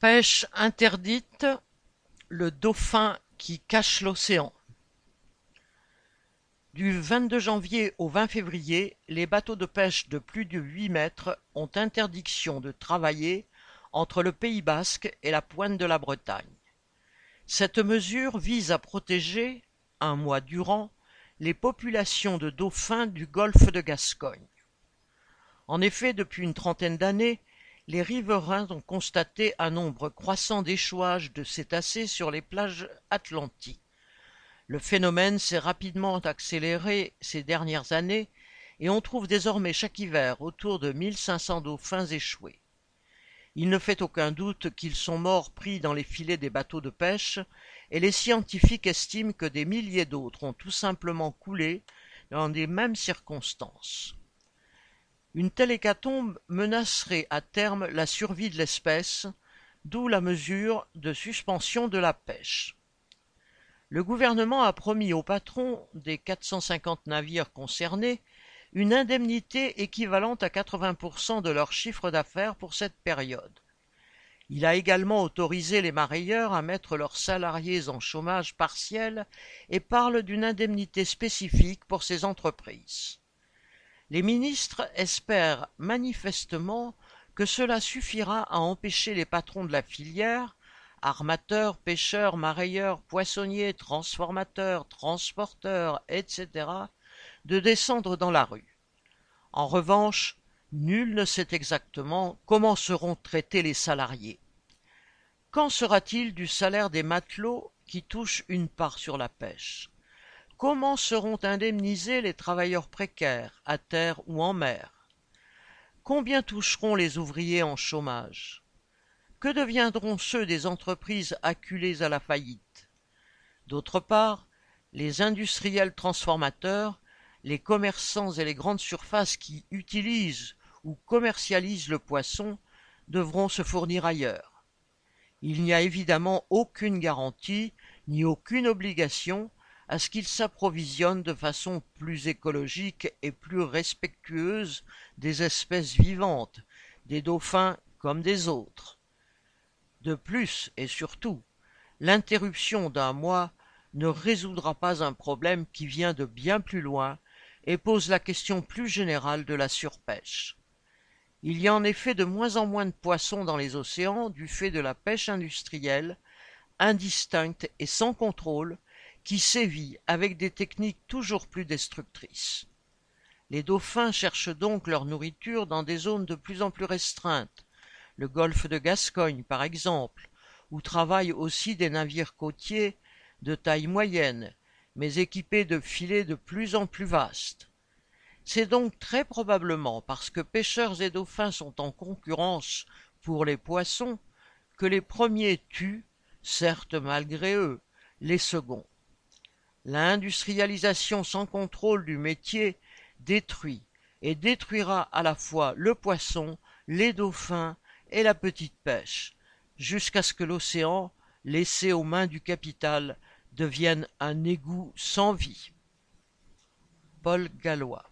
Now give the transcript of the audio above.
Pêche interdite, le dauphin qui cache l'océan. Du vingt-deux janvier au vingt février, les bateaux de pêche de plus de huit mètres ont interdiction de travailler entre le Pays basque et la pointe de la Bretagne. Cette mesure vise à protéger, un mois durant, les populations de dauphins du golfe de Gascogne. En effet, depuis une trentaine d'années, les riverains ont constaté un nombre croissant d'échouages de cétacés sur les plages atlantiques. Le phénomène s'est rapidement accéléré ces dernières années et on trouve désormais chaque hiver autour de 1500 dauphins échoués. Il ne fait aucun doute qu'ils sont morts pris dans les filets des bateaux de pêche et les scientifiques estiment que des milliers d'autres ont tout simplement coulé dans les mêmes circonstances. Une telle hécatombe menacerait à terme la survie de l'espèce, d'où la mesure de suspension de la pêche. Le gouvernement a promis aux patrons des 450 navires concernés une indemnité équivalente à 80% de leur chiffre d'affaires pour cette période. Il a également autorisé les marailleurs à mettre leurs salariés en chômage partiel et parle d'une indemnité spécifique pour ces entreprises. Les ministres espèrent manifestement que cela suffira à empêcher les patrons de la filière, armateurs, pêcheurs, marailleurs, poissonniers, transformateurs, transporteurs, etc., de descendre dans la rue. En revanche, nul ne sait exactement comment seront traités les salariés. Qu'en sera-t-il du salaire des matelots qui touchent une part sur la pêche? Comment seront indemnisés les travailleurs précaires, à terre ou en mer? Combien toucheront les ouvriers en chômage? Que deviendront ceux des entreprises acculées à la faillite? D'autre part, les industriels transformateurs, les commerçants et les grandes surfaces qui utilisent ou commercialisent le poisson devront se fournir ailleurs. Il n'y a évidemment aucune garantie ni aucune obligation à ce qu'ils s'approvisionnent de façon plus écologique et plus respectueuse des espèces vivantes, des dauphins comme des autres. De plus et surtout, l'interruption d'un mois ne résoudra pas un problème qui vient de bien plus loin et pose la question plus générale de la surpêche. Il y a en effet de moins en moins de poissons dans les océans du fait de la pêche industrielle, indistincte et sans contrôle, qui sévit avec des techniques toujours plus destructrices. Les dauphins cherchent donc leur nourriture dans des zones de plus en plus restreintes, le golfe de Gascogne par exemple, où travaillent aussi des navires côtiers de taille moyenne, mais équipés de filets de plus en plus vastes. C'est donc très probablement parce que pêcheurs et dauphins sont en concurrence pour les poissons que les premiers tuent, certes malgré eux, les seconds. L'industrialisation sans contrôle du métier détruit et détruira à la fois le poisson, les dauphins et la petite pêche, jusqu'à ce que l'océan, laissé aux mains du capital, devienne un égout sans vie. Paul Gallois